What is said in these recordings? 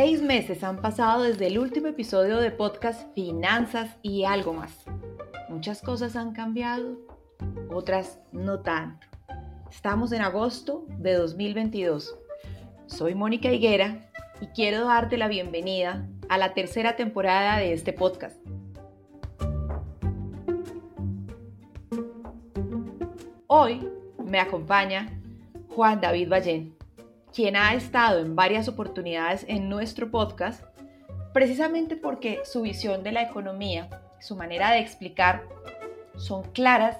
Seis meses han pasado desde el último episodio de podcast Finanzas y algo más. Muchas cosas han cambiado, otras no tanto. Estamos en agosto de 2022. Soy Mónica Higuera y quiero darte la bienvenida a la tercera temporada de este podcast. Hoy me acompaña Juan David Ballén, quien ha estado en varias oportunidades en nuestro podcast, precisamente porque su visión de la economía, su manera de explicar, son claras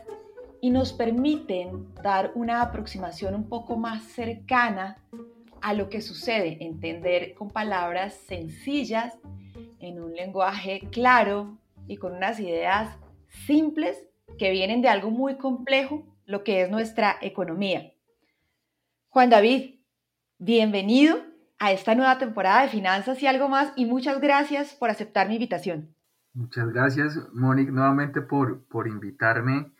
y nos permiten dar una aproximación un poco más cercana a lo que sucede, entender con palabras sencillas, en un lenguaje claro y con unas ideas simples que vienen de algo muy complejo, lo que es nuestra economía. Juan David, bienvenido a esta nueva temporada de Finanzas y algo más y muchas gracias por aceptar mi invitación. Muchas gracias, Mónica, nuevamente por, por invitarme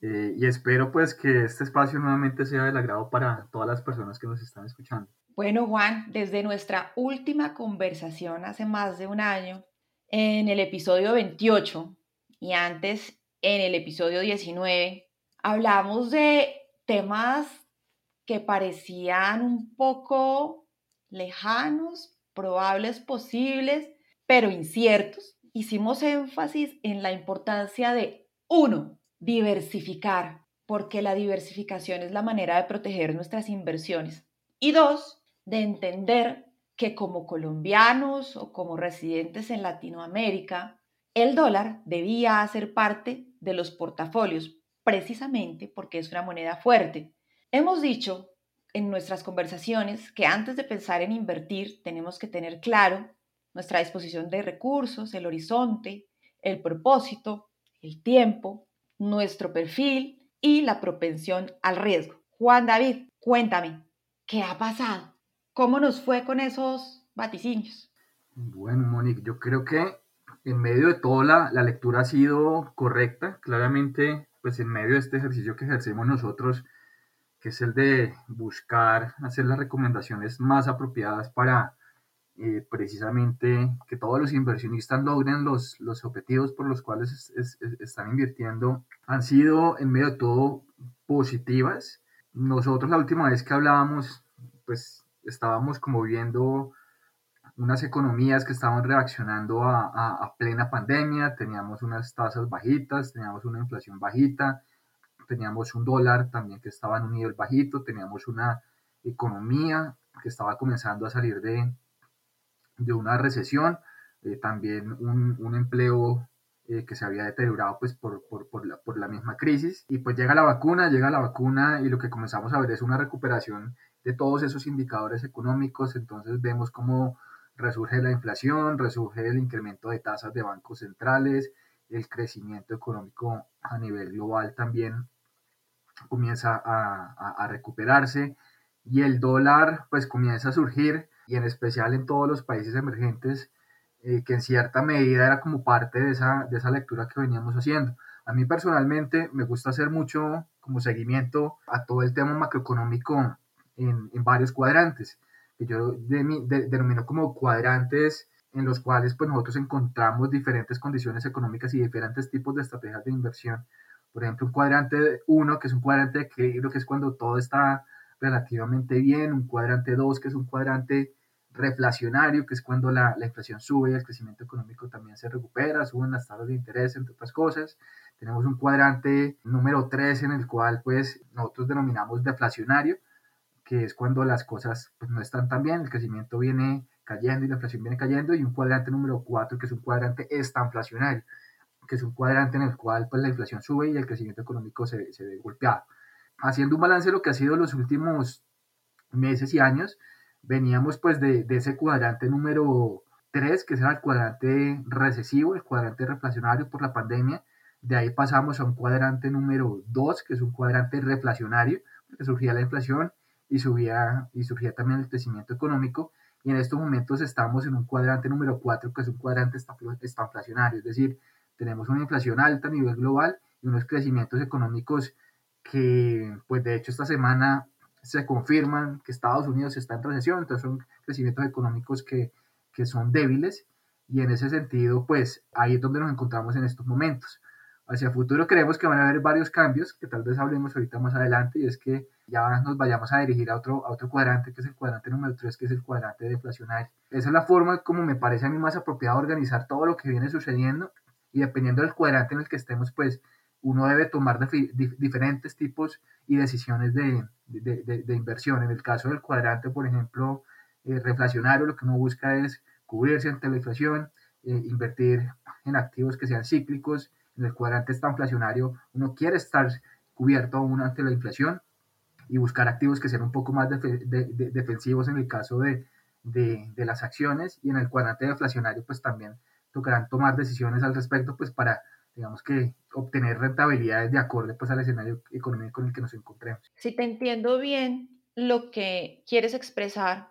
eh, y espero pues que este espacio nuevamente sea del agrado para todas las personas que nos están escuchando. Bueno, Juan, desde nuestra última conversación hace más de un año, en el episodio 28 y antes en el episodio 19, hablamos de temas que parecían un poco lejanos, probables, posibles, pero inciertos. Hicimos énfasis en la importancia de, uno, diversificar, porque la diversificación es la manera de proteger nuestras inversiones. Y dos, de entender que como colombianos o como residentes en Latinoamérica, el dólar debía hacer parte de los portafolios, precisamente porque es una moneda fuerte. Hemos dicho en nuestras conversaciones que antes de pensar en invertir tenemos que tener claro nuestra disposición de recursos, el horizonte, el propósito, el tiempo, nuestro perfil y la propensión al riesgo. Juan David, cuéntame, ¿qué ha pasado? ¿Cómo nos fue con esos vaticinios? Bueno, Mónica, yo creo que en medio de todo la, la lectura ha sido correcta. Claramente, pues en medio de este ejercicio que ejercemos nosotros, es el de buscar hacer las recomendaciones más apropiadas para eh, precisamente que todos los inversionistas logren los, los objetivos por los cuales es, es, están invirtiendo, han sido en medio de todo positivas. Nosotros la última vez que hablábamos, pues estábamos como viendo unas economías que estaban reaccionando a, plena pandemia, teníamos unas tasas bajitas, teníamos una inflación bajita, teníamos un dólar también que estaba en un nivel bajito, teníamos una economía que estaba comenzando a salir de, de una recesión, eh, también un, un empleo eh, que se había deteriorado pues por, por, por, la, por la misma crisis. Y pues llega la vacuna, llega la vacuna y lo que comenzamos a ver es una recuperación de todos esos indicadores económicos, entonces vemos cómo resurge la inflación, resurge el incremento de tasas de bancos centrales, el crecimiento económico a nivel global también comienza a, a, recuperarse y el dólar pues comienza a surgir y en especial en todos los países emergentes eh, que en cierta medida era como parte de esa, de esa lectura que veníamos haciendo. A mí personalmente me gusta hacer mucho como seguimiento a todo el tema macroeconómico en, en varios cuadrantes, que yo de, de, denomino como cuadrantes en los cuales pues nosotros encontramos diferentes condiciones económicas y diferentes tipos de estrategias de inversión. Por ejemplo, un cuadrante 1, que es un cuadrante de equilibrio, que es cuando todo está relativamente bien, un cuadrante 2, que es un cuadrante reflacionario, que es cuando la, la, inflación sube y el crecimiento económico también se recupera, suben las tasas de interés, entre otras cosas. Tenemos un cuadrante número 3 en el cual pues nosotros denominamos deflacionario, que es cuando las cosas pues, no están tan bien, el crecimiento viene cayendo y la inflación viene cayendo, y un cuadrante número 4 que es un cuadrante estanflacionario, que es un cuadrante en el cual pues, la inflación sube y el crecimiento económico se, se ve golpeado. Haciendo un balance de lo que ha sido los últimos meses y años, veníamos pues de, de ese cuadrante número 3, que era el cuadrante recesivo, el cuadrante reflacionario por la pandemia. De ahí pasamos a un cuadrante número 2, que es un cuadrante reflacionario, porque surgía la inflación y, subía, y surgía también el crecimiento económico. Y en estos momentos estamos en un cuadrante número 4, que es un cuadrante estanflacionario, es decir, tenemos una inflación alta a nivel global y unos crecimientos económicos que, pues de hecho, esta semana se confirman que Estados Unidos está en recesión, entonces son crecimientos económicos que, que son débiles y en ese sentido, pues ahí es donde nos encontramos en estos momentos. Hacia el futuro creemos que van a haber varios cambios, que tal vez hablemos ahorita más adelante, y es que ya nos vayamos a dirigir a otro, a otro cuadrante, que es el cuadrante número 3, que es el cuadrante deflacionario. Esa es la forma como me parece a mí más apropiada organizar todo lo que viene sucediendo, y dependiendo del cuadrante en el que estemos, pues uno debe tomar diferentes tipos y decisiones de, de, de, inversión. En el caso del cuadrante, por ejemplo, eh, reflacionario, lo que uno busca es cubrirse ante la inflación, eh, invertir en activos que sean cíclicos. En el cuadrante estanflacionario, uno quiere estar cubierto aún ante la inflación y buscar activos que sean un poco más defensivos en el caso de, las acciones. Y en el cuadrante deflacionario, pues también tocarán tomar decisiones al respecto, pues para digamos que obtener rentabilidades de acuerdo pues al escenario económico en el que nos encontremos. Si te entiendo bien, lo que quieres expresar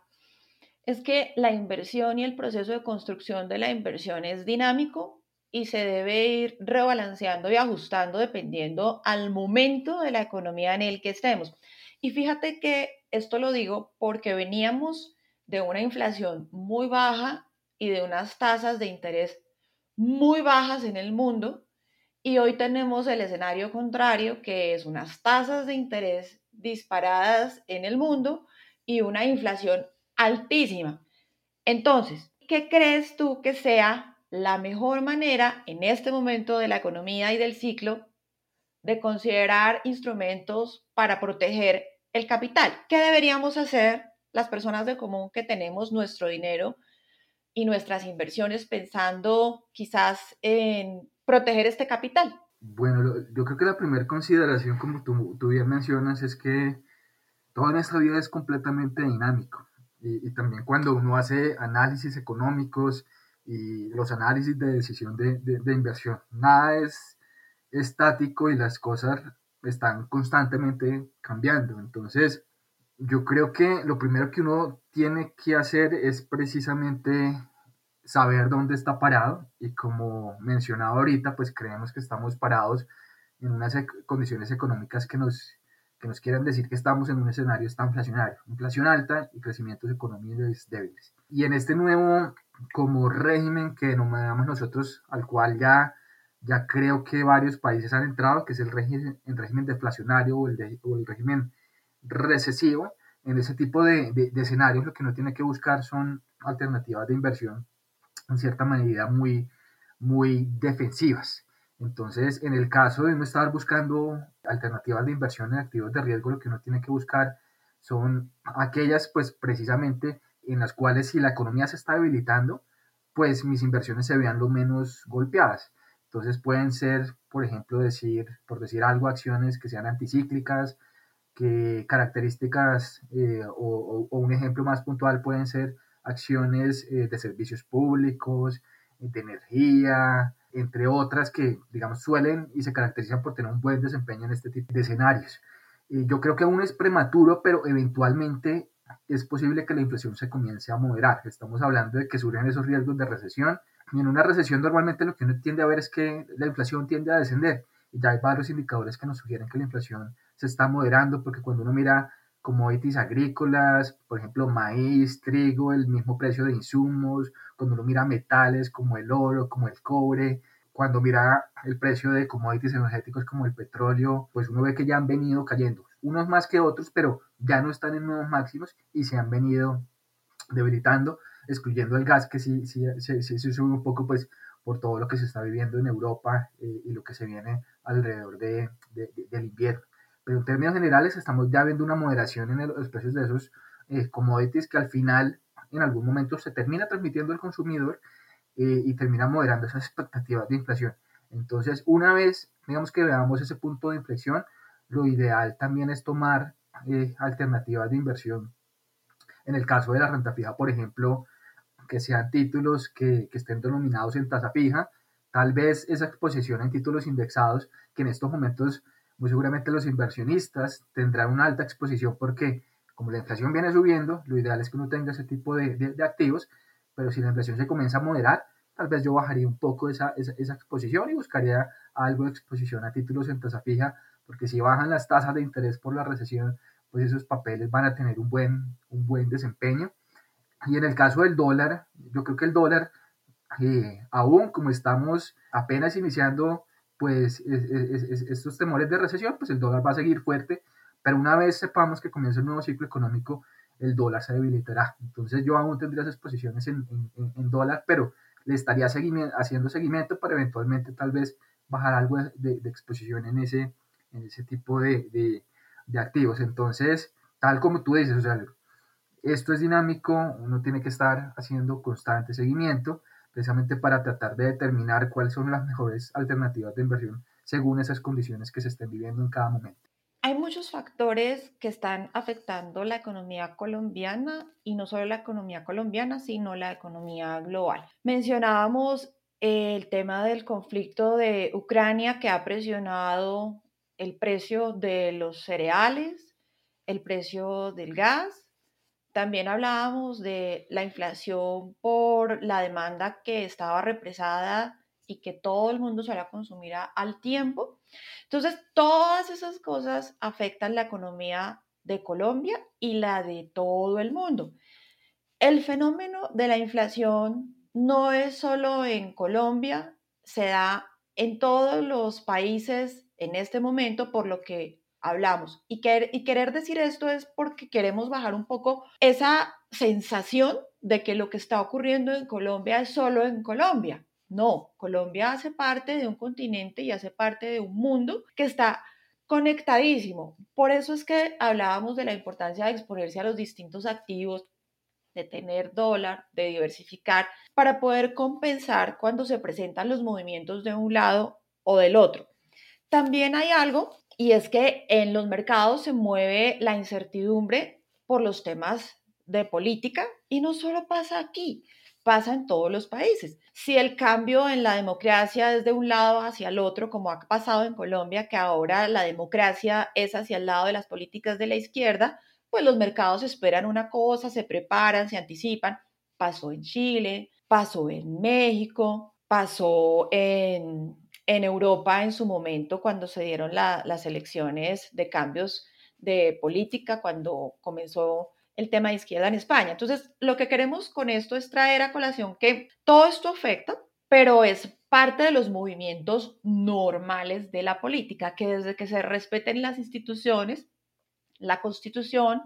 es que la inversión y el proceso de construcción de la inversión es dinámico y se debe ir rebalanceando y ajustando dependiendo al momento de la economía en el que estemos. Y fíjate que esto lo digo porque veníamos de una inflación muy baja y de unas tasas de interés muy bajas en el mundo y hoy tenemos el escenario contrario, que es unas tasas de interés disparadas en el mundo y una inflación altísima. Entonces, ¿qué crees tú que sea la mejor manera en este momento de la economía y del ciclo de considerar instrumentos para proteger el capital? ¿Qué deberíamos hacer las personas de común que tenemos nuestro dinero y nuestras inversiones pensando quizás en proteger este capital? Bueno, yo creo que la primera consideración, como tú, tú, bien mencionas, es que toda nuestra vida es completamente dinámico. Y, y, también cuando uno hace análisis económicos y los análisis de decisión de, de, de inversión, nada es estático y las cosas están constantemente cambiando. Entonces, yo creo que lo primero que uno tiene que hacer es precisamente saber dónde está parado y como mencionado ahorita, pues creemos que estamos parados en unas condiciones económicas que nos, que nos quieren decir que estamos en un escenario inflacionario, inflación alta y crecimientos económicos débiles. Y en este nuevo como régimen que denominamos nosotros, al cual ya, ya creo que varios países han entrado, que es el régimen, el régimen deflacionario o el, o el régimen recesivo, en ese tipo de, de, escenarios lo que uno tiene que buscar son alternativas de inversión en cierta medida muy, muy defensivas. Entonces, en el caso de no estar buscando alternativas de inversión en activos de riesgo, lo que uno tiene que buscar son aquellas, pues precisamente en las cuales si la economía se está debilitando, pues mis inversiones se vean lo menos golpeadas. Entonces pueden ser, por ejemplo, decir, por decir algo, acciones que sean anticíclicas, que características eh, o, o, un ejemplo más puntual pueden ser acciones eh, de servicios públicos, de energía, entre otras que, digamos, suelen y se caracterizan por tener un buen desempeño en este tipo de escenarios. Eh, yo creo que aún es prematuro, pero eventualmente es posible que la inflación se comience a moderar. Estamos hablando de que surgen esos riesgos de recesión. Y en una recesión normalmente lo que uno tiende a ver es que la inflación tiende a descender. Y ya hay varios indicadores que nos sugieren que la inflación se está moderando, porque cuando uno mira commodities agrícolas, por ejemplo, maíz, trigo, el mismo precio de insumos, cuando uno mira metales como el oro, como el cobre, cuando mira el precio de commodities energéticos como el petróleo, pues uno ve que ya han venido cayendo, unos más que otros, pero ya no están en nuevos máximos y se han venido debilitando, excluyendo el gas que sí, sí, sube un poco pues por todo lo que se está viviendo en Europa eh, y lo que se viene alrededor de, del invierno. Pero en términos generales estamos ya viendo una moderación en los precios de esos eh, commodities que al final en algún momento se termina transmitiendo al consumidor eh, y termina moderando esas expectativas de inflación. Entonces, una vez, digamos que veamos ese punto de inflexión, lo ideal también es tomar eh, alternativas de inversión. En el caso de la renta fija, por ejemplo, que sean títulos que, que estén denominados en tasa fija, tal vez esa exposición en títulos indexados, que en estos momentos muy seguramente los inversionistas tendrán una alta exposición porque como la inflación viene subiendo, lo ideal es que uno tenga ese tipo de, de, activos, pero si la inflación se comienza a moderar, tal vez yo bajaría un poco esa, esa, esa, exposición y buscaría algo de exposición a títulos en tasa fija, porque si bajan las tasas de interés por la recesión, pues esos papeles van a tener un buen, un buen desempeño. Y en el caso del dólar, yo creo que el dólar, eh, aún como estamos apenas iniciando pues estos temores de recesión, pues el dólar va a seguir fuerte, pero una vez sepamos que comienza el nuevo ciclo económico, el dólar se debilitará. Entonces yo aún tendría esas posiciones en, en, dólar, pero le estaría seguimiento, haciendo seguimiento para eventualmente tal vez bajar algo de, de exposición en ese, en ese tipo de, de, de, activos. Entonces, tal como tú dices, o sea, esto es dinámico, uno tiene que estar haciendo constante seguimiento precisamente para tratar de determinar cuáles son las mejores alternativas de inversión según esas condiciones que se estén viviendo en cada momento. Hay muchos factores que están afectando la economía colombiana y no solo la economía colombiana, sino la economía global. Mencionábamos el tema del conflicto de Ucrania que ha presionado el precio de los cereales, el precio del gas también hablábamos de la inflación por la demanda que estaba represada y que todo el mundo se la consumirá al tiempo. Entonces, todas esas cosas afectan la economía de Colombia y la de todo el mundo. El fenómeno de la inflación no es solo en Colombia, se da en todos los países en este momento, por lo que hablamos. Y, querer decir esto es porque queremos bajar un poco esa sensación de que lo que está ocurriendo en Colombia es solo en Colombia. No, Colombia hace parte de un continente y hace parte de un mundo que está conectadísimo. Por eso es que hablábamos de la importancia de exponerse a los distintos activos, de tener dólar, de diversificar, para poder compensar cuando se presentan los movimientos de un lado o del otro. También hay algo y es que en los mercados se mueve la incertidumbre por los temas de política y no solo pasa aquí, pasa en todos los países. Si el cambio en la democracia es de un lado hacia el otro, como ha pasado en Colombia, que ahora la democracia es hacia el lado de las políticas de la izquierda, pues los mercados esperan una cosa, se preparan, se anticipan. Pasó en Chile, pasó en México, pasó en en Europa en su momento cuando se dieron las elecciones de cambios de política, cuando comenzó el tema de izquierda en España. Entonces, lo que queremos con esto es traer a colación que todo esto afecta, pero es parte de los movimientos normales de la política, que desde que se respeten las instituciones, la constitución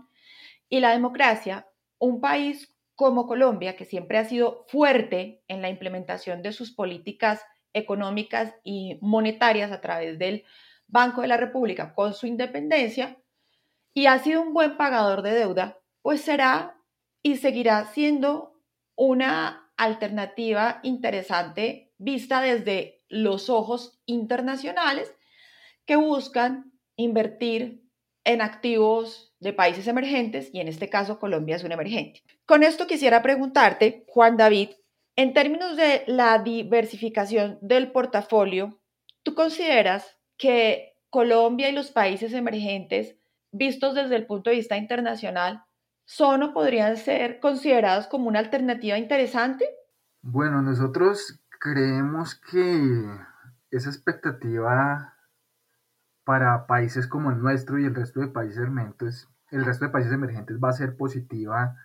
y la democracia, un país como Colombia, que siempre ha sido fuerte en la implementación de sus políticas económicas y monetarias a través del Banco de la República con su independencia y ha sido un buen pagador de deuda, pues será y seguirá siendo una alternativa interesante vista desde los ojos internacionales que buscan invertir en activos de países emergentes y en este caso Colombia es un emergente. Con esto quisiera preguntarte, Juan David, en términos de la diversificación del portafolio, ¿tú consideras que Colombia y los países emergentes, vistos desde el punto de vista internacional, son o podrían ser considerados como una alternativa interesante? Bueno, nosotros creemos que esa expectativa para países como el nuestro y el resto de países emergentes el resto de países emergentes va a ser positiva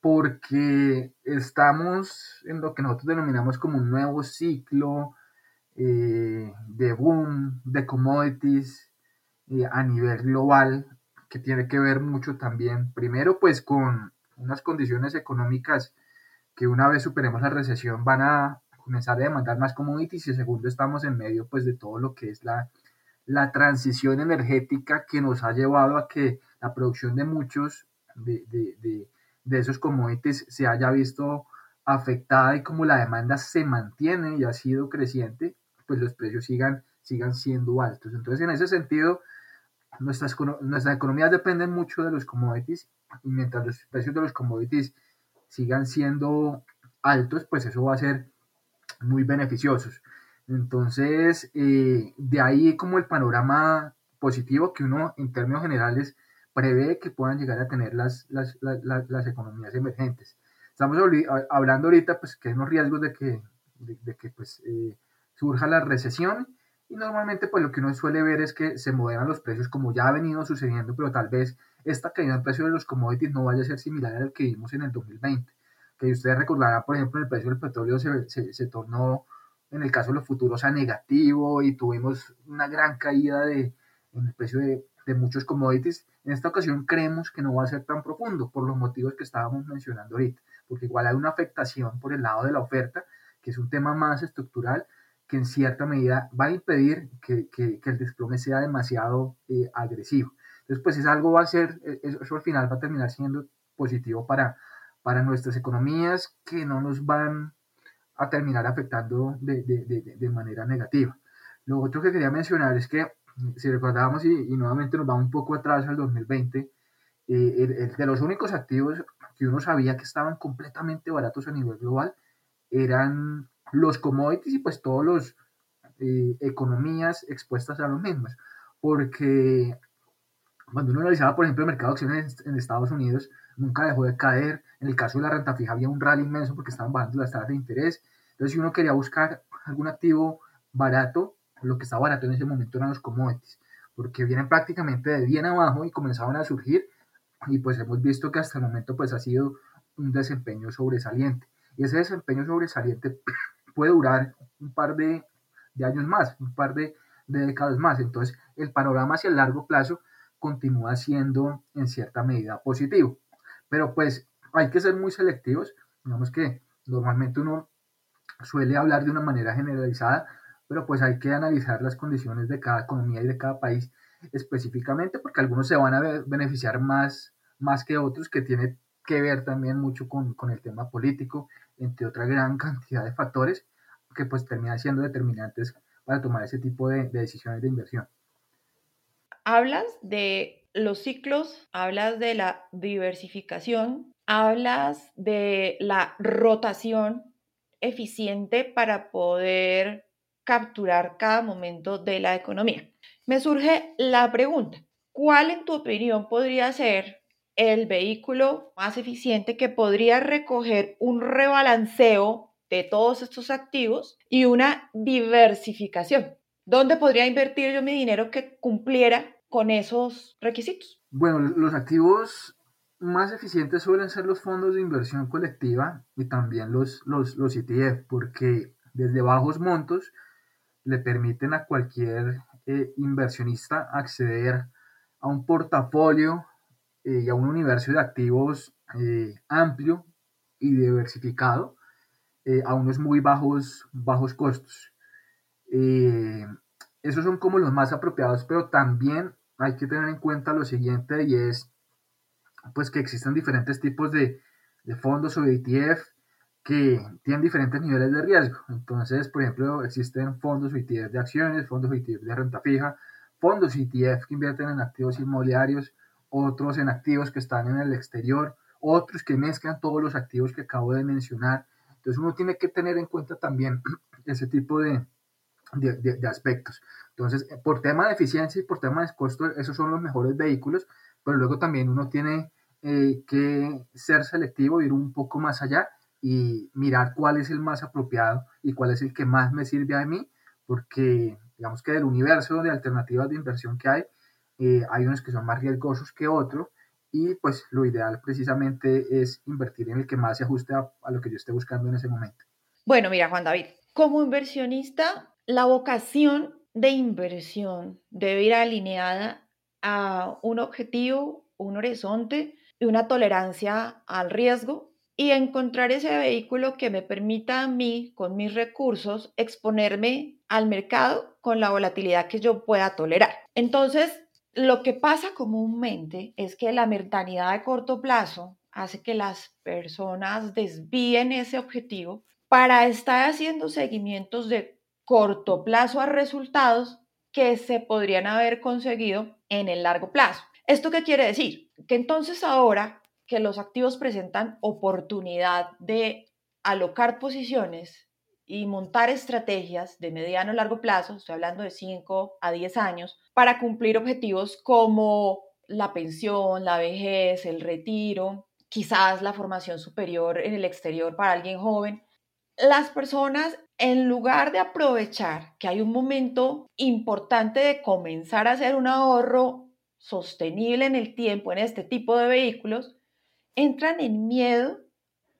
porque estamos en lo que nosotros denominamos como un nuevo ciclo eh, de boom de commodities eh, a nivel global que tiene que ver mucho también, primero pues con unas condiciones económicas que una vez superemos la recesión van a comenzar a demandar más commodities y segundo estamos en medio pues de todo lo que es la, la transición energética que nos ha llevado a que la producción de muchos de, de, esos commodities se haya visto afectada y como la demanda se mantiene y ha sido creciente, pues los precios sigan, sigan siendo altos. Entonces, en ese sentido, nuestras, nuestras economías dependen mucho de los commodities y mientras los precios de los commodities sigan siendo altos, pues eso va a ser muy beneficiosos. Entonces, eh, de ahí como el panorama positivo que uno en términos generales prevé que puedan llegar a tener las, las, las, economías emergentes. Estamos hablando ahorita pues que hay unos riesgos de que, de, que pues, eh, surja la recesión y normalmente pues lo que uno suele ver es que se moderan los precios como ya ha venido sucediendo, pero tal vez esta caída en precio de los commodities no vaya a ser similar al que vimos en el 2020. Que ustedes recordarán, por ejemplo, el precio del petróleo se, se, se tornó en el caso de los futuros a negativo y tuvimos una gran caída de, en el precio de, de muchos commodities. En esta ocasión creemos que no va a ser tan profundo por los motivos que estábamos mencionando ahorita, porque igual hay una afectación por el lado de la oferta, que es un tema más estructural, que en cierta medida va a impedir que, que, el desplome sea demasiado eh, agresivo. Entonces, pues es algo va a ser, eh, eso al final va a terminar siendo positivo para, para nuestras economías que no nos van a terminar afectando de, de, de, de manera negativa. Lo otro que quería mencionar es que, si recordábamos y, nuevamente nos vamos un poco atrás al 2020, eh, el, de los únicos activos que uno sabía que estaban completamente baratos a nivel global eran los commodities y pues todas las eh, economías expuestas a los mismos. Porque cuando uno analizaba, por ejemplo, el mercado de acciones en Estados Unidos, nunca dejó de caer. En el caso de la renta fija había un rally inmenso porque estaban bajando las tasas de interés. Entonces, si uno quería buscar algún activo barato, lo que estaba barato en ese momento eran los commodities, porque vienen prácticamente de bien abajo y comenzaban a surgir. Y pues hemos visto que hasta el momento pues ha sido un desempeño sobresaliente. Y ese desempeño sobresaliente puede durar un par de, años más, un par de, décadas más. Entonces, el panorama hacia el largo plazo continúa siendo en cierta medida positivo. Pero pues hay que ser muy selectivos. Digamos que normalmente uno suele hablar de una manera generalizada, pero pues hay que analizar las condiciones de cada economía y de cada país específicamente, porque algunos se van a beneficiar más, más que otros, que tiene que ver también mucho con, con el tema político entre otra gran cantidad de factores que pues terminan siendo determinantes para tomar ese tipo de, decisiones de inversión. Hablas de los ciclos, hablas de la diversificación, hablas de la rotación eficiente para poder capturar cada momento de la economía. Me surge la pregunta, ¿cuál en tu opinión podría ser el vehículo más eficiente que podría recoger un rebalanceo de todos estos activos y una diversificación. ¿Dónde podría invertir yo mi dinero que cumpliera con esos requisitos? Bueno, los activos más eficientes suelen ser los fondos de inversión colectiva y también los, los, los ETF, porque desde bajos montos le permiten a cualquier eh, inversionista acceder a un portafolio eh, y a un universo de activos eh, amplio y diversificado a unos muy bajos, bajos costos. esos son como los más apropiados, pero también hay que tener en cuenta lo siguiente y es pues que existen diferentes tipos de, de fondos o de ETF que tienen diferentes niveles de riesgo. Entonces, por ejemplo, existen fondos ETF de acciones, fondos ETF de renta fija, fondos ETF que invierten en activos inmobiliarios, otros en activos que están en el exterior, otros que mezclan todos los activos que acabo de mencionar. Entonces uno tiene que tener en cuenta también ese tipo de, aspectos. Entonces, por tema de eficiencia y por tema de costo, esos son los mejores vehículos, pero luego también uno tiene eh, que ser selectivo, ir un poco más allá y mirar cuál es el más apropiado y cuál es el que más me sirve a mí, porque digamos que del universo de alternativas de inversión que hay, eh, hay unos que son más riesgosos que otros y pues lo ideal precisamente es invertir en el que más se ajuste a, a lo que yo esté buscando en ese momento. Bueno, mira Juan David, como inversionista, la vocación de inversión debe ir alineada a un objetivo, un horizonte y una tolerancia al riesgo y encontrar ese vehículo que me permita a mí, con mis recursos, exponerme al mercado con la volatilidad que yo pueda tolerar. Entonces, lo que pasa comúnmente es que la mentalidad de corto plazo hace que las personas desvíen ese objetivo para estar haciendo seguimientos de corto plazo a resultados que se podrían haber conseguido en el largo plazo. ¿Esto qué quiere decir? Que entonces ahora que los activos presentan oportunidad de alocar posiciones y montar estrategias de mediano a largo plazo, estoy hablando de 5 a 10 años, para cumplir objetivos como la pensión, la vejez, el retiro, quizás la formación superior en el exterior para alguien joven, las personas, en lugar de aprovechar que hay un momento importante de comenzar a hacer un ahorro sostenible en el tiempo en este tipo de vehículos, entran en miedo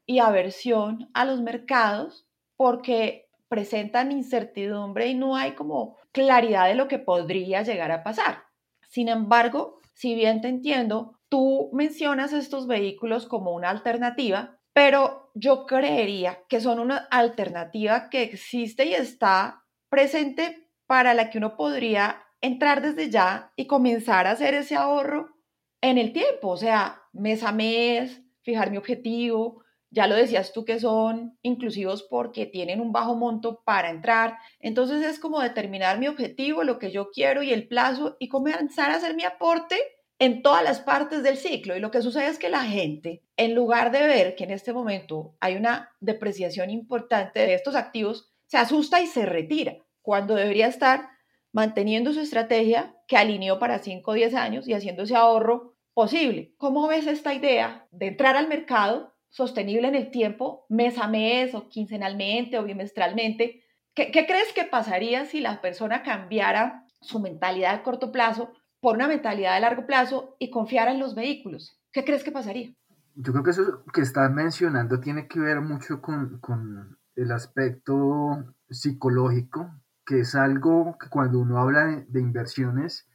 y aversión a los mercados porque presentan incertidumbre y no hay como claridad de lo que podría llegar a pasar. Sin embargo, si bien te entiendo, tú mencionas estos vehículos como una alternativa, pero yo creería que son una alternativa que existe y está presente para la que uno podría entrar desde ya y comenzar a hacer ese ahorro en el tiempo, o sea, mes a mes, fijar mi objetivo. Ya lo decías tú que son inclusivos porque tienen un bajo monto para entrar. Entonces es como determinar mi objetivo, lo que yo quiero y el plazo y comenzar a hacer mi aporte en todas las partes del ciclo. Y lo que sucede es que la gente, en lugar de ver que en este momento hay una depreciación importante de estos activos, se asusta y se retira, cuando debería estar manteniendo su estrategia que alineó para 5 o 10 años y haciendo ese ahorro posible. ¿Cómo ves esta idea de entrar al mercado sostenible en el tiempo, mes a mes o quincenalmente o bimestralmente? ¿Qué, qué crees que pasaría si la persona cambiara su mentalidad a corto plazo por una mentalidad de largo plazo y confiar en los vehículos. ¿Qué crees que pasaría? Yo creo que eso que estás mencionando tiene que ver mucho con, con el aspecto psicológico, que es algo que cuando uno habla de, de inversiones,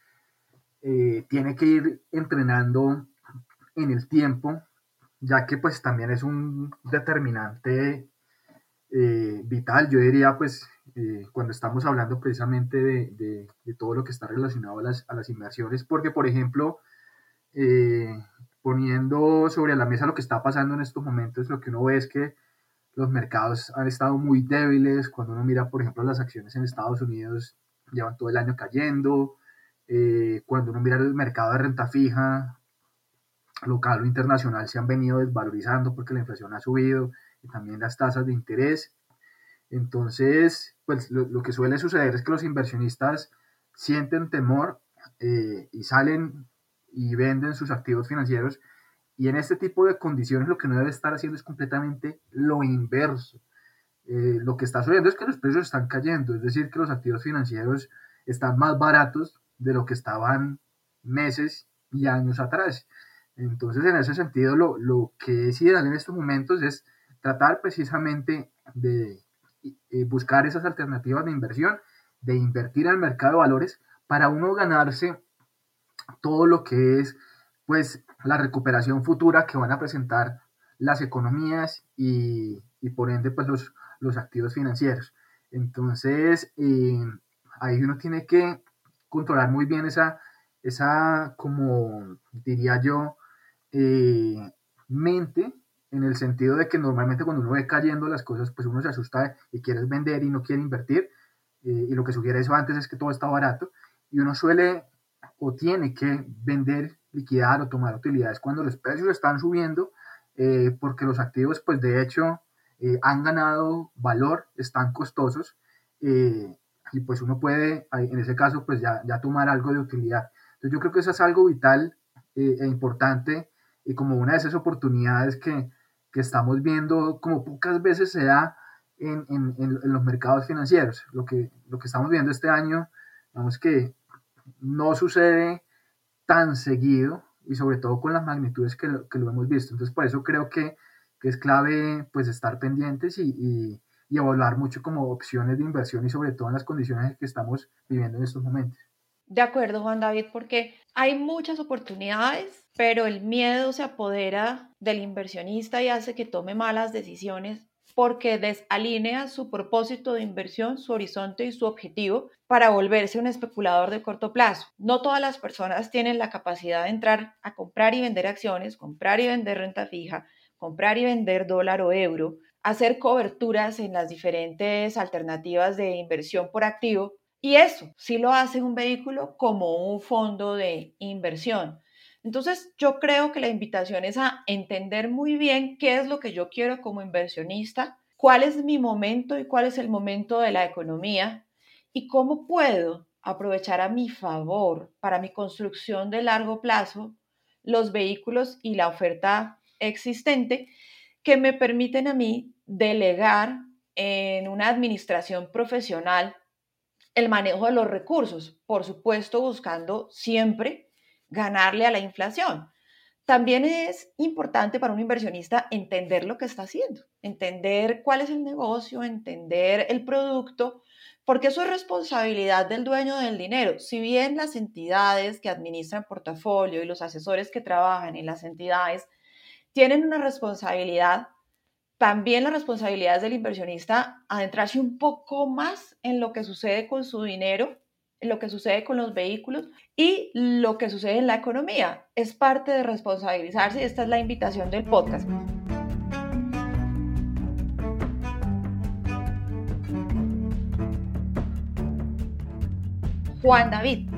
eh, tiene que ir entrenando en el tiempo, ya que pues también es un determinante eh, vital, yo diría pues eh, cuando estamos hablando precisamente de, de, todo lo que está relacionado a las, a las inversiones, porque por ejemplo, poniendo sobre la mesa lo que está pasando en estos momentos, lo que uno ve es que los mercados han estado muy débiles, cuando uno mira por ejemplo las acciones en Estados Unidos llevan todo el año cayendo, eh, cuando uno mira el mercado de renta fija, local o internacional, se han venido desvalorizando porque la inflación ha subido y también las tasas de interés. Entonces, pues lo, que suele suceder es que los inversionistas sienten temor eh, y salen y venden sus activos financieros. Y en este tipo de condiciones lo que no debe estar haciendo es completamente lo inverso. Eh, lo que está sucediendo es que los precios están cayendo, es decir, que los activos financieros están más baratos de lo que estaban meses y años atrás. Entonces, en ese sentido, lo, lo que es ideal en estos momentos es tratar precisamente de buscar esas alternativas de inversión, de invertir el mercado de valores para uno ganarse todo lo que es pues la recuperación futura que van a presentar las economías y, y por ende pues los, los activos financieros. Entonces eh, ahí uno tiene que controlar muy bien esa, esa como diría yo, eh, mente en el sentido de que normalmente cuando uno ve cayendo las cosas, pues uno se asusta y quiere vender y no quiere invertir, eh, y lo que sugiere eso antes es que todo está barato, y uno suele o tiene que vender, liquidar o tomar utilidades cuando los precios están subiendo, eh, porque los activos, pues de hecho, eh, han ganado valor, están costosos, y pues uno puede, en ese caso, pues ya, ya tomar algo de utilidad. Entonces yo creo que eso es algo vital e importante y como una de esas oportunidades que, que estamos viendo como pocas veces se da en, en, en, los mercados financieros. Lo que, lo que estamos viendo este año, vamos que no sucede tan seguido y sobre todo con las magnitudes que lo, que lo hemos visto. Entonces, por eso creo que, que es clave pues estar pendientes y, y, evaluar mucho como opciones de inversión y sobre todo en las condiciones que estamos viviendo en estos momentos. De acuerdo, Juan David, porque hay muchas oportunidades, pero el miedo se apodera del inversionista y hace que tome malas decisiones porque desalinea su propósito de inversión, su horizonte y su objetivo para volverse un especulador de corto plazo. No todas las personas tienen la capacidad de entrar a comprar y vender acciones, comprar y vender renta fija, comprar y vender dólar o euro, hacer coberturas en las diferentes alternativas de inversión por activo. Y eso sí lo hace un vehículo como un fondo de inversión. Entonces, yo creo que la invitación es a entender muy bien qué es lo que yo quiero como inversionista, cuál es mi momento y cuál es el momento de la economía y cómo puedo aprovechar a mi favor para mi construcción de largo plazo los vehículos y la oferta existente que me permiten a mí delegar en una administración profesional el manejo de los recursos, por supuesto buscando siempre ganarle a la inflación. También es importante para un inversionista entender lo que está haciendo, entender cuál es el negocio, entender el producto, porque eso es responsabilidad del dueño del dinero. Si bien las entidades que administran portafolio y los asesores que trabajan en las entidades tienen una responsabilidad, también la responsabilidad es del inversionista adentrarse un poco más en lo que sucede con su dinero lo que sucede con los vehículos y lo que sucede en la economía. Es parte de responsabilizarse y esta es la invitación del podcast. Juan David,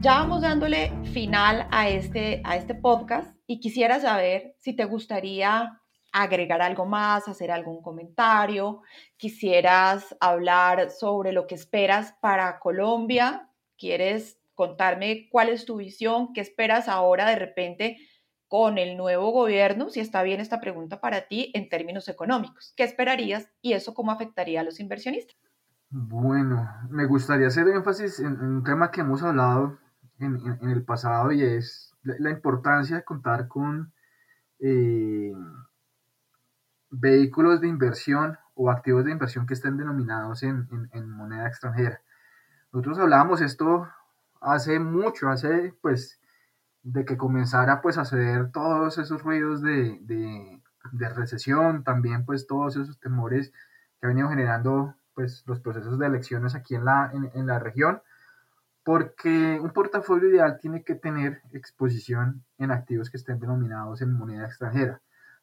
ya vamos dándole final a este, a este podcast y quisiera saber si te gustaría agregar algo más, hacer algún comentario, quisieras hablar sobre lo que esperas para Colombia, quieres contarme cuál es tu visión, qué esperas ahora de repente con el nuevo gobierno, si está bien esta pregunta para ti en términos económicos. ¿Qué esperarías y eso cómo afectaría a los inversionistas? Bueno, me gustaría hacer énfasis en, un tema que hemos hablado en, el pasado y es la, importancia de contar con eh, vehículos de inversión o activos de inversión que estén denominados en, moneda extranjera. Nosotros hablábamos esto hace mucho, hace pues de que comenzara pues a ceder todos esos ruidos de, de, recesión, también pues todos esos temores que han venido generando pues los procesos de elecciones aquí en la, en la región, porque un portafolio ideal tiene que tener exposición en activos que estén denominados en moneda extranjera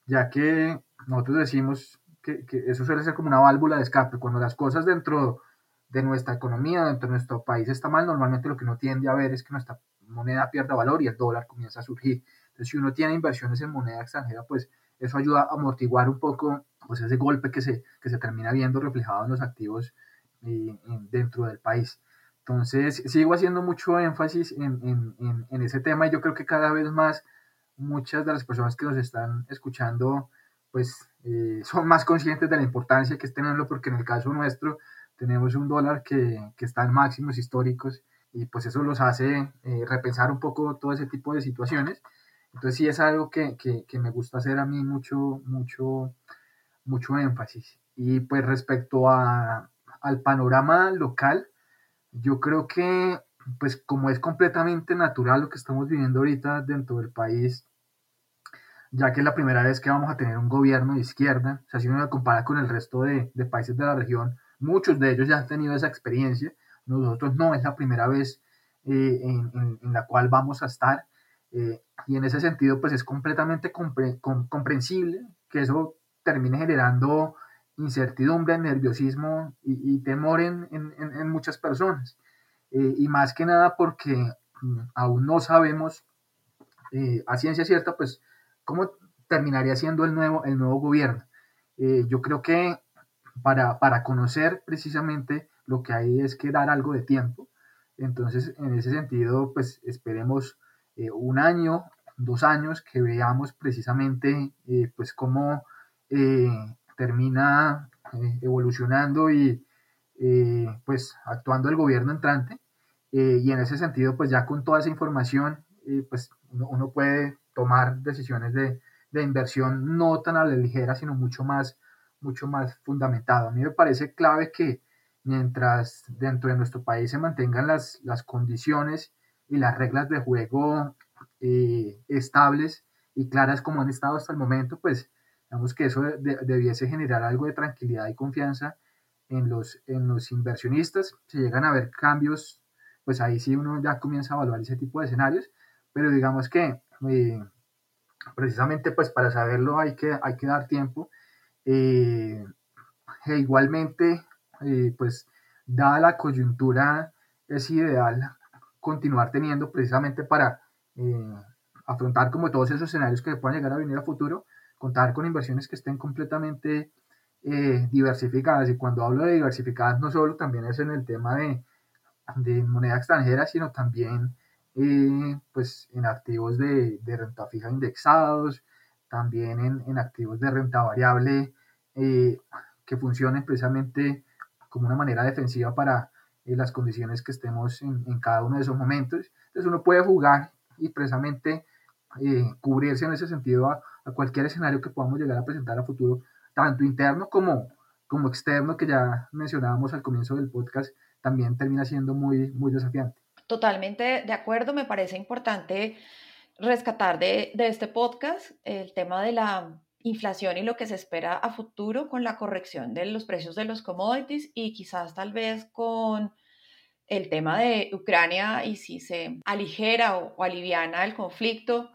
ya que nosotros decimos que, eso suele ser como una válvula de escape. Cuando las cosas dentro de nuestra economía, dentro de nuestro país está mal, normalmente lo que uno tiende a ver es que nuestra moneda pierda valor y el dólar comienza a surgir. Entonces, si uno tiene inversiones en moneda extranjera, pues eso ayuda a amortiguar un poco pues, ese golpe que se, que se termina viendo reflejado en los activos eh, dentro del país. Entonces, sigo haciendo mucho énfasis en, en, en, ese tema y yo creo que cada vez más muchas de las personas que nos están escuchando pues eh, son más conscientes de la importancia que es tenerlo porque en el caso nuestro tenemos un dólar que, que está en máximos históricos y pues eso los hace eh, repensar un poco todo ese tipo de situaciones. Entonces sí es algo que, que, que, me gusta hacer a mí mucho, mucho, mucho énfasis. Y pues respecto a, al panorama local, yo creo que pues como es completamente natural lo que estamos viviendo ahorita dentro del país, ya que es la primera vez que vamos a tener un gobierno de izquierda. O sea, si uno lo compara con el resto de, de, países de la región, muchos de ellos ya han tenido esa experiencia. Nosotros no, es la primera vez eh, en, en, la cual vamos a estar. Eh, y en ese sentido, pues es completamente compre, com, comprensible que eso termine generando incertidumbre, nerviosismo y, y temor en, en, muchas personas. Eh, y más que nada porque mm, aún no sabemos a ciencia cierta, pues cómo terminaría siendo el nuevo, el nuevo gobierno. Eh, yo creo que para, para, conocer precisamente lo que hay es que dar algo de tiempo. Entonces, en ese sentido, pues esperemos eh, un año, dos años, que veamos precisamente eh, pues cómo termina evolucionando y pues actuando el gobierno entrante. y en ese sentido, pues ya con toda esa información pues uno, puede tomar decisiones de, de, inversión no tan a la ligera, sino mucho más, mucho más fundamentado. A mí me parece clave que mientras dentro de nuestro país se mantengan las, las condiciones y las reglas de juego eh, estables y claras como han estado hasta el momento, pues digamos que eso debiese generar algo de tranquilidad y confianza en los, en los inversionistas. Si llegan a haber cambios, pues ahí sí uno ya comienza a evaluar ese tipo de escenarios, pero digamos que eh, precisamente pues para saberlo hay que, hay que dar tiempo. Eh, e igualmente, eh, pues dada la coyuntura, es ideal continuar teniendo precisamente para afrontar como todos esos escenarios que puedan llegar a venir a futuro, contar con inversiones que estén completamente diversificadas. Y cuando hablo de diversificadas, no solo también es en el tema de, de moneda extranjera, sino también eh, pues en activos de, renta fija indexados, también en, activos de renta variable eh, que funcionen precisamente como una manera defensiva para eh, las condiciones que estemos en, cada uno de esos momentos. Entonces uno puede jugar y precisamente cubrirse en ese sentido a, cualquier escenario que podamos llegar a presentar a futuro, tanto interno como, como externo, que ya mencionábamos al comienzo del podcast, también termina siendo muy, muy desafiante. Totalmente de acuerdo, me parece importante rescatar de, este podcast el tema de la inflación y lo que se espera a futuro con la corrección de los precios de los commodities y quizás tal vez con el tema de Ucrania y si se aligera o, o, aliviana el conflicto,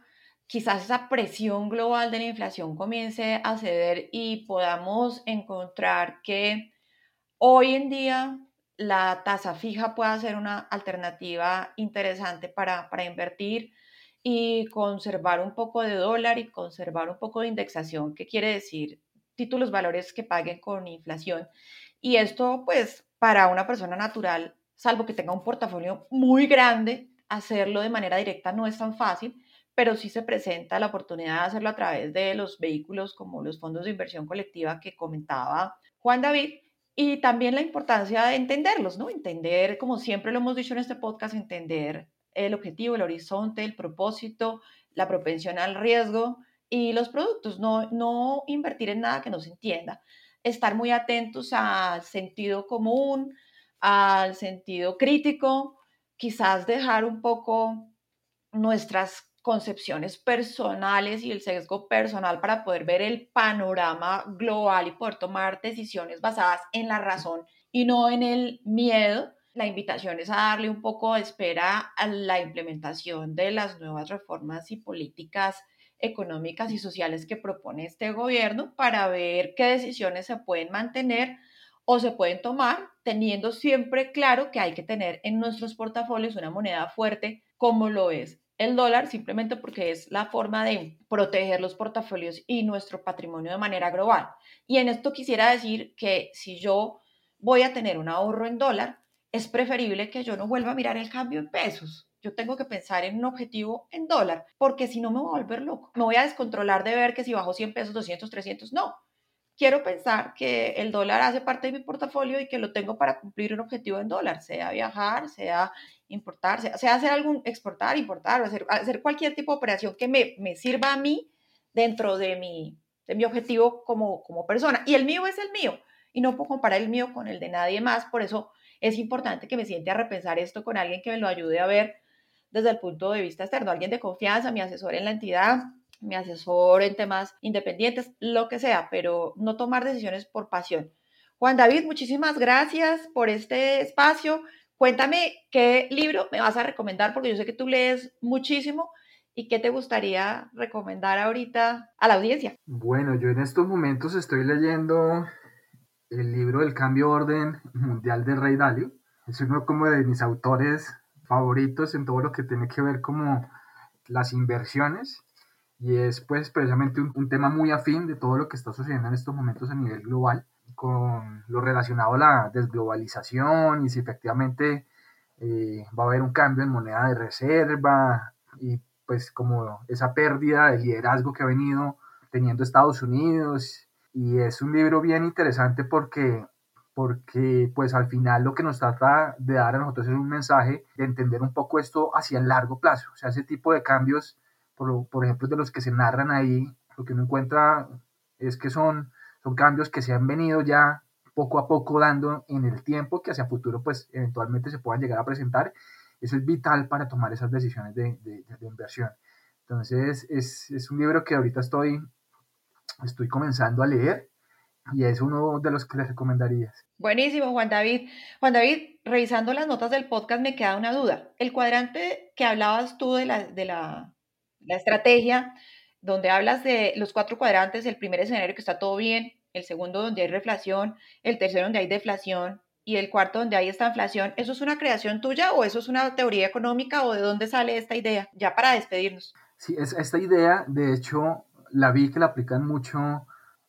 quizás esa presión global de la inflación comience a ceder y podamos encontrar que hoy en día la tasa fija pueda ser una alternativa interesante para, invertir y conservar un poco de dólar y conservar un poco de indexación, que quiere decir títulos valores que paguen con inflación. Y esto, pues, para una persona natural, salvo que tenga un portafolio muy grande, hacerlo de manera directa no es tan fácil, pero sí se presenta la oportunidad de hacerlo a través de los vehículos como los fondos de inversión colectiva que comentaba Juan David, y también la importancia de entenderlos, ¿no? Entender, como siempre lo hemos dicho en este podcast, entender el objetivo, el horizonte, el propósito, la propensión al riesgo y los productos, no, no invertir en nada que no se entienda, estar muy atentos al sentido común, al sentido crítico, quizás dejar un poco nuestras concepciones personales y el sesgo personal para poder ver el panorama global y poder tomar decisiones basadas en la razón y no en el miedo. La invitación es a darle un poco de espera a la implementación de las nuevas reformas y políticas económicas y sociales que propone este gobierno para ver qué decisiones se pueden mantener o se pueden tomar, teniendo siempre claro que hay que tener en nuestros portafolios una moneda fuerte como lo es el dólar simplemente porque es la forma de proteger los portafolios y nuestro patrimonio de manera global. Y en esto quisiera decir que si yo voy a tener un ahorro en dólar, es preferible que yo no vuelva a mirar el cambio en pesos. Yo tengo que pensar en un objetivo en dólar, porque si no me voy a volver loco. Me voy a descontrolar de ver que si bajo 100 pesos, 200, 300, no quiero pensar que el dólar hace parte de mi portafolio y que lo tengo para cumplir un objetivo en dólar, sea viajar, sea importar, sea, hacer algún, exportar, importar, o hacer, hacer cualquier tipo de operación que me, me, sirva a mí dentro de mi, de mi objetivo como, como persona. Y el mío es el mío, y no puedo comparar el mío con el de nadie más, por eso es importante que me siente a repensar esto con alguien que me lo ayude a ver desde el punto de vista externo, alguien de confianza, mi asesor en la entidad, mi asesor en temas independientes, lo que sea, pero no tomar decisiones por pasión. Juan David, muchísimas gracias por este espacio. Cuéntame qué libro me vas a recomendar, porque yo sé que tú lees muchísimo y qué te gustaría recomendar ahorita a la audiencia. Bueno, yo en estos momentos estoy leyendo el libro del cambio orden mundial de Rey Dalio. Es uno como de mis autores favoritos en todo lo que tiene que ver como las inversiones y es pues precisamente un, tema muy afín de todo lo que está sucediendo en estos momentos a nivel global con lo relacionado a la desglobalización y si efectivamente eh, va a haber un cambio en moneda de reserva y pues como esa pérdida de liderazgo que ha venido teniendo Estados Unidos. Y es un libro bien interesante porque porque pues al final lo que nos trata de dar a nosotros es un mensaje de entender un poco esto hacia el largo plazo, o sea, ese tipo de cambios, por, por ejemplo, de los que se narran ahí, lo que uno encuentra es que son, son cambios que se han venido ya poco a poco dando en el tiempo que hacia futuro pues eventualmente se puedan llegar a presentar. Eso es vital para tomar esas decisiones de, de, de inversión. Entonces es, es, un libro que ahorita estoy, estoy comenzando a leer y es uno de los que les recomendarías. Buenísimo, Juan David. Juan David, revisando las notas del podcast me queda una duda. El cuadrante que hablabas tú de la, de la, la estrategia, donde hablas de los cuatro cuadrantes, el primer escenario que está todo bien, el segundo donde hay reflación, el tercero donde hay deflación y el cuarto donde hay esta inflación, ¿eso es una creación tuya o eso es una teoría económica o de dónde sale esta idea? Ya para despedirnos. Sí, es, esta idea, de hecho, la vi que la aplican mucho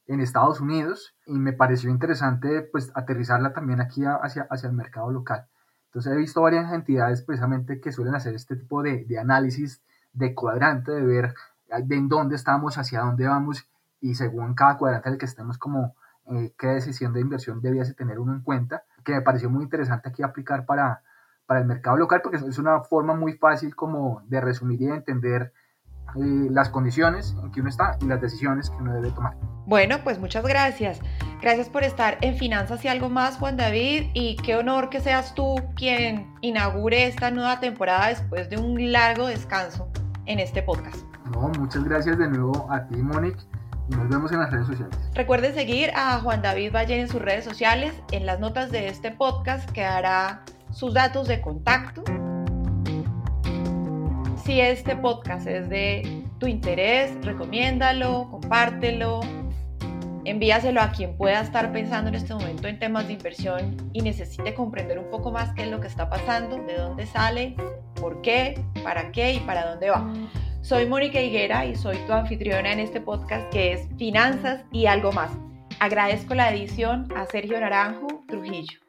en Estados Unidos y me pareció interesante pues aterrizarla también aquí hacia, hacia el mercado local. Entonces he visto varias entidades precisamente que suelen hacer este tipo de, de análisis de cuadrante, de ver de en dónde estamos, hacia dónde vamos y según cada cuadrante en el que estemos como eh, qué decisión de inversión debiese tener uno en cuenta, que me pareció muy interesante aquí aplicar para, para el mercado local porque es una forma muy fácil como de resumir y de entender eh, las condiciones en que uno está y las decisiones que uno debe tomar. Bueno, pues muchas gracias. Gracias por estar en Finanzas y algo más, Juan David, y qué honor que seas tú quien inaugure esta nueva temporada después de un largo descanso en este podcast. No, muchas gracias de nuevo a ti, Monique y nos vemos en las redes sociales. Recuerden seguir a Juan David Valle en sus redes sociales. En las notas de este podcast quedará sus datos de contacto. Si este podcast es de tu interés, recomiéndalo, compártelo, envíaselo a quien pueda estar pensando en este momento en temas de inversión y necesite comprender un poco más qué es lo que está pasando, de dónde sale, por qué, para qué y para dónde va. Soy Mónica Higuera y soy tu anfitriona en este podcast que es Finanzas y algo más. Agradezco la edición a Sergio Naranjo Trujillo.